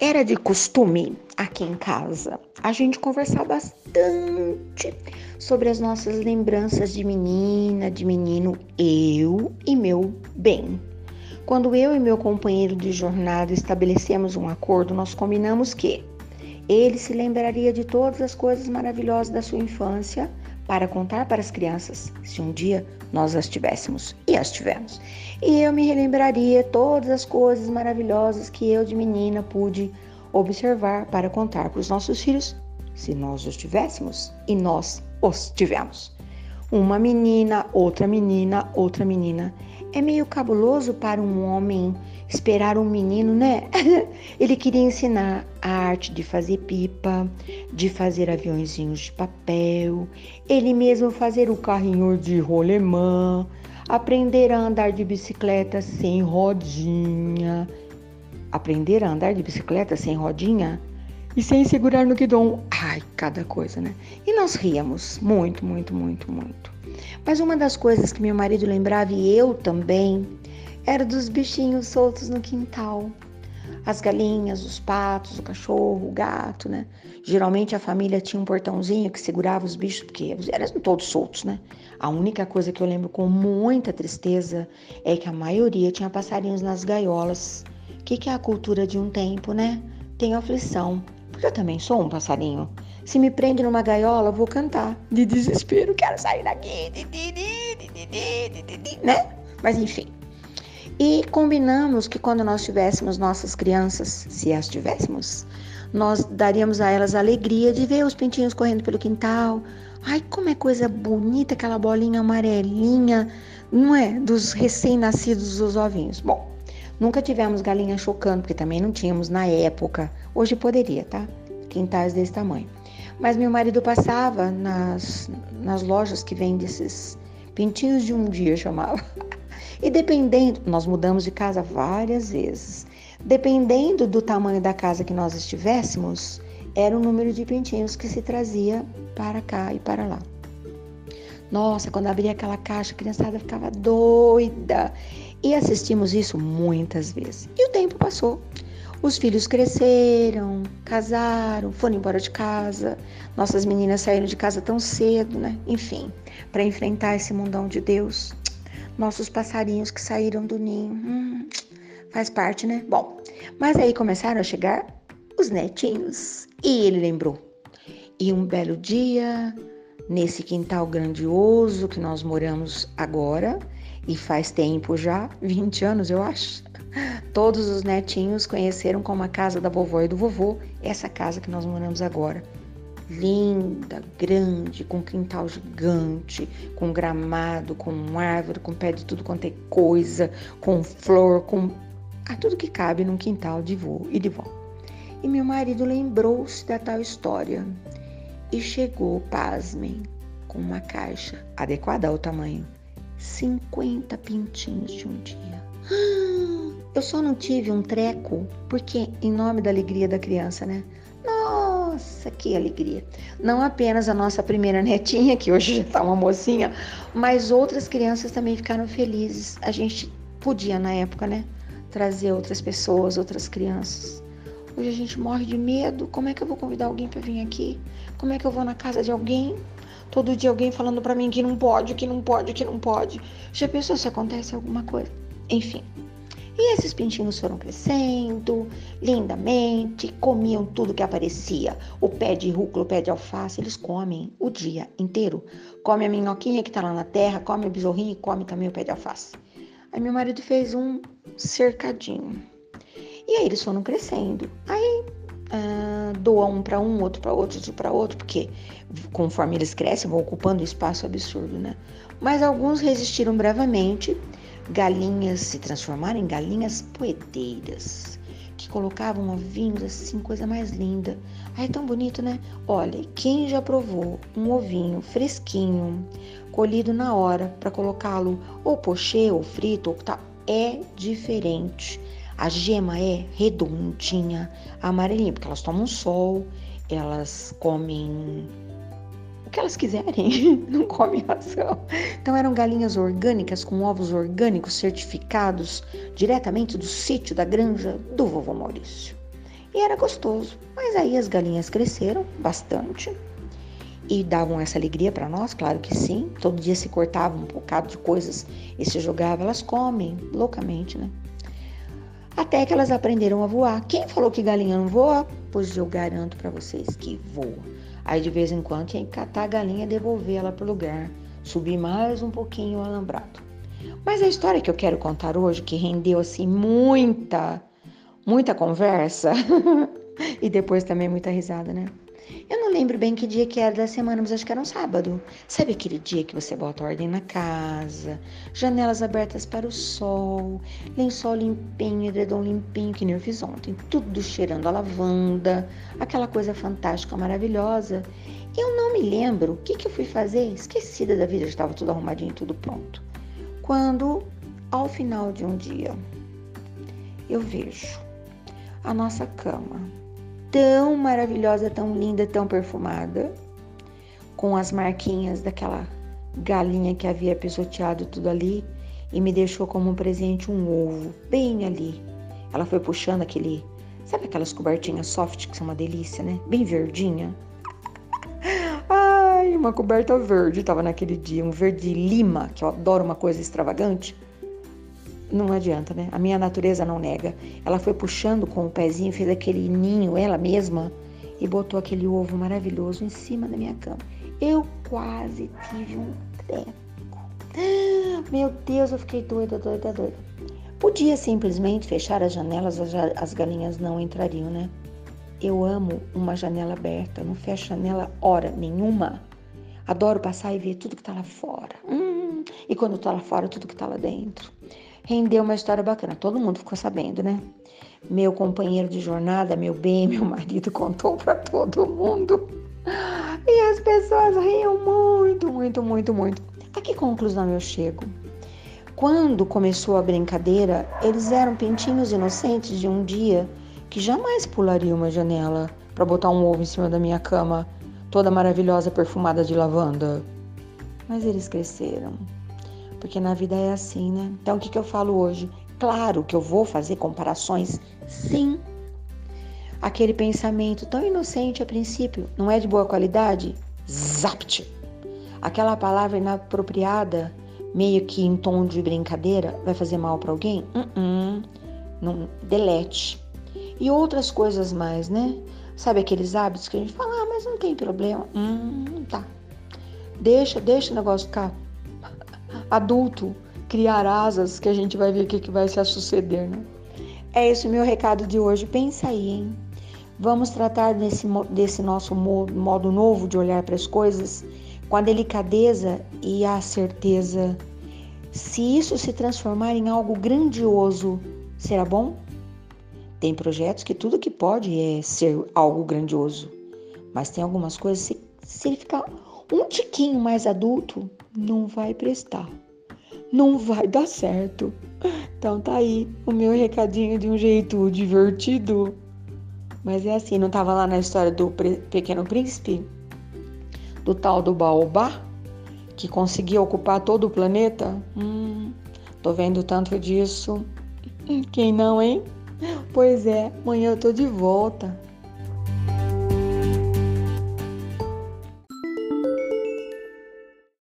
Era de costume aqui em casa a gente conversar bastante sobre as nossas lembranças de menina, de menino, eu e meu bem. Quando eu e meu companheiro de jornada estabelecemos um acordo, nós combinamos que ele se lembraria de todas as coisas maravilhosas da sua infância para contar para as crianças, se um dia nós as tivéssemos e as tivemos. E eu me relembraria todas as coisas maravilhosas que eu de menina pude observar para contar para os nossos filhos, se nós os tivéssemos e nós os tivemos. Uma menina, outra menina, outra menina. É meio cabuloso para um homem esperar um menino, né? Ele queria ensinar a arte de fazer pipa, de fazer aviãozinhos de papel, ele mesmo fazer o carrinho de rolemã, aprender a andar de bicicleta sem rodinha, aprender a andar de bicicleta sem rodinha e sem segurar no guidão. Ai, cada coisa, né? E nós ríamos muito, muito, muito, muito. Mas uma das coisas que meu marido lembrava e eu também era dos bichinhos soltos no quintal. As galinhas, os patos, o cachorro, o gato, né? Geralmente a família tinha um portãozinho que segurava os bichos, porque eram todos soltos, né? A única coisa que eu lembro com muita tristeza é que a maioria tinha passarinhos nas gaiolas. O que, que é a cultura de um tempo, né? Tem aflição, eu também sou um passarinho. Se me prende numa gaiola, eu vou cantar. De desespero, quero sair daqui. Né? Mas enfim. E combinamos que quando nós tivéssemos nossas crianças, se as tivéssemos, nós daríamos a elas a alegria de ver os pintinhos correndo pelo quintal. Ai, como é coisa bonita aquela bolinha amarelinha, não é? Dos recém-nascidos dos ovinhos. Bom, nunca tivemos galinha chocando, porque também não tínhamos na época. Hoje poderia, tá? Quintais desse tamanho. Mas meu marido passava nas, nas lojas que vendem esses pintinhos de um dia, chamava. E dependendo, nós mudamos de casa várias vezes. Dependendo do tamanho da casa que nós estivéssemos, era o número de pintinhos que se trazia para cá e para lá. Nossa, quando abria aquela caixa, a criançada ficava doida. E assistimos isso muitas vezes. E o tempo passou. Os filhos cresceram, casaram, foram embora de casa. Nossas meninas saíram de casa tão cedo, né? Enfim, para enfrentar esse mundão de Deus. Nossos passarinhos que saíram do ninho. Hum, faz parte, né? Bom, mas aí começaram a chegar os netinhos. E ele lembrou. E um belo dia, nesse quintal grandioso que nós moramos agora, e faz tempo já, 20 anos eu acho. Todos os netinhos conheceram como a casa da vovó e do vovô, essa casa que nós moramos agora. Linda, grande, com quintal gigante, com gramado, com árvore, com pé de tudo quanto é coisa, com flor, com ah, tudo que cabe num quintal de vô e de vó. E meu marido lembrou-se da tal história e chegou, pasmem, com uma caixa adequada ao tamanho, 50 pintinhos de um dia. Eu só não tive um treco porque, em nome da alegria da criança, né? Nossa, que alegria! Não apenas a nossa primeira netinha, que hoje já está uma mocinha, mas outras crianças também ficaram felizes. A gente podia, na época, né? Trazer outras pessoas, outras crianças. Hoje a gente morre de medo. Como é que eu vou convidar alguém para vir aqui? Como é que eu vou na casa de alguém? Todo dia alguém falando para mim que não pode, que não pode, que não pode. Já pensou se acontece alguma coisa? Enfim. E esses pintinhos foram crescendo lindamente, comiam tudo que aparecia. O pé de rúcula, o pé de alface, eles comem o dia inteiro. Come a minhoquinha que tá lá na terra, come o besorrinho e come também o pé de alface. Aí meu marido fez um cercadinho. E aí eles foram crescendo. Aí ah, doa um para um, outro para outro, outro para outro, porque conforme eles crescem, vão ocupando espaço absurdo, né? Mas alguns resistiram bravamente galinhas se transformaram em galinhas poedeiras, que colocavam ovinhos assim, coisa mais linda. Ai, é tão bonito, né? Olha, quem já provou um ovinho fresquinho, colhido na hora, para colocá-lo ou pochê ou frito ou tal, é diferente. A gema é redondinha, amarelinha, porque elas tomam sol, elas comem o que elas quiserem, não comem ração. Então eram galinhas orgânicas com ovos orgânicos certificados diretamente do sítio da granja do vovô Maurício. e era gostoso. Mas aí as galinhas cresceram bastante e davam essa alegria para nós, claro que sim. Todo dia se cortava um bocado de coisas e se jogava, elas comem loucamente, né? Até que elas aprenderam a voar. Quem falou que galinha não voa? Pois eu garanto para vocês que voa. Aí de vez em quando tinha que catar a galinha e devolver ela pro lugar, subir mais um pouquinho o alambrado. Mas a história que eu quero contar hoje, que rendeu assim muita, muita conversa e depois também muita risada, né? Eu não lembro bem que dia que era da semana, mas acho que era um sábado. Sabe aquele dia que você bota ordem na casa, janelas abertas para o sol, lençol limpinho, edredom limpinho, que nem eu fiz ontem, tudo cheirando a lavanda, aquela coisa fantástica, maravilhosa. Eu não me lembro o que, que eu fui fazer, esquecida da vida, já estava tudo arrumadinho, tudo pronto. Quando, ao final de um dia, eu vejo a nossa cama tão maravilhosa, tão linda, tão perfumada, com as marquinhas daquela galinha que havia pisoteado tudo ali e me deixou como um presente um ovo, bem ali. Ela foi puxando aquele, sabe aquelas cobertinhas soft que são uma delícia, né? Bem verdinha. Ai, uma coberta verde tava naquele dia, um verde lima, que eu adoro uma coisa extravagante não adianta, né? A minha natureza não nega. Ela foi puxando com o pezinho, fez aquele ninho, ela mesma, e botou aquele ovo maravilhoso em cima da minha cama. Eu quase tive um treco. Meu Deus, eu fiquei doida, doida, doida. Podia simplesmente fechar as janelas, as galinhas não entrariam, né? Eu amo uma janela aberta, não fecho janela hora nenhuma. Adoro passar e ver tudo que tá lá fora. Hum, e quando eu tô lá fora, tudo que tá lá dentro rendeu uma história bacana. Todo mundo ficou sabendo, né? Meu companheiro de jornada, meu bem, meu marido contou para todo mundo. E as pessoas riam muito, muito, muito, muito. A que conclusão eu chego? Quando começou a brincadeira, eles eram pintinhos inocentes de um dia que jamais pularia uma janela para botar um ovo em cima da minha cama, toda maravilhosa perfumada de lavanda. Mas eles cresceram, porque na vida é assim, né? Então o que, que eu falo hoje? Claro que eu vou fazer comparações, sim. Aquele pensamento tão inocente a princípio, não é de boa qualidade? Zapt! Aquela palavra inapropriada, meio que em tom de brincadeira, vai fazer mal para alguém? Uh -uh. Não, delete. E outras coisas mais, né? Sabe aqueles hábitos que a gente fala, ah, mas não tem problema. Hum, tá. Deixa, deixa o negócio ficar adulto criar asas que a gente vai ver o que, que vai se suceder, né? É esse o meu recado de hoje. Pensa aí, hein? Vamos tratar desse, desse nosso modo novo de olhar para as coisas com a delicadeza e a certeza. Se isso se transformar em algo grandioso, será bom? Tem projetos que tudo que pode é ser algo grandioso, mas tem algumas coisas, se, se ele ficar um tiquinho mais adulto, não vai prestar. Não vai dar certo. Então tá aí o meu recadinho de um jeito divertido. Mas é assim, não tava lá na história do Pequeno Príncipe? Do tal do Baobá? Que conseguia ocupar todo o planeta? Hum, tô vendo tanto disso. Quem não, hein? Pois é, amanhã eu tô de volta.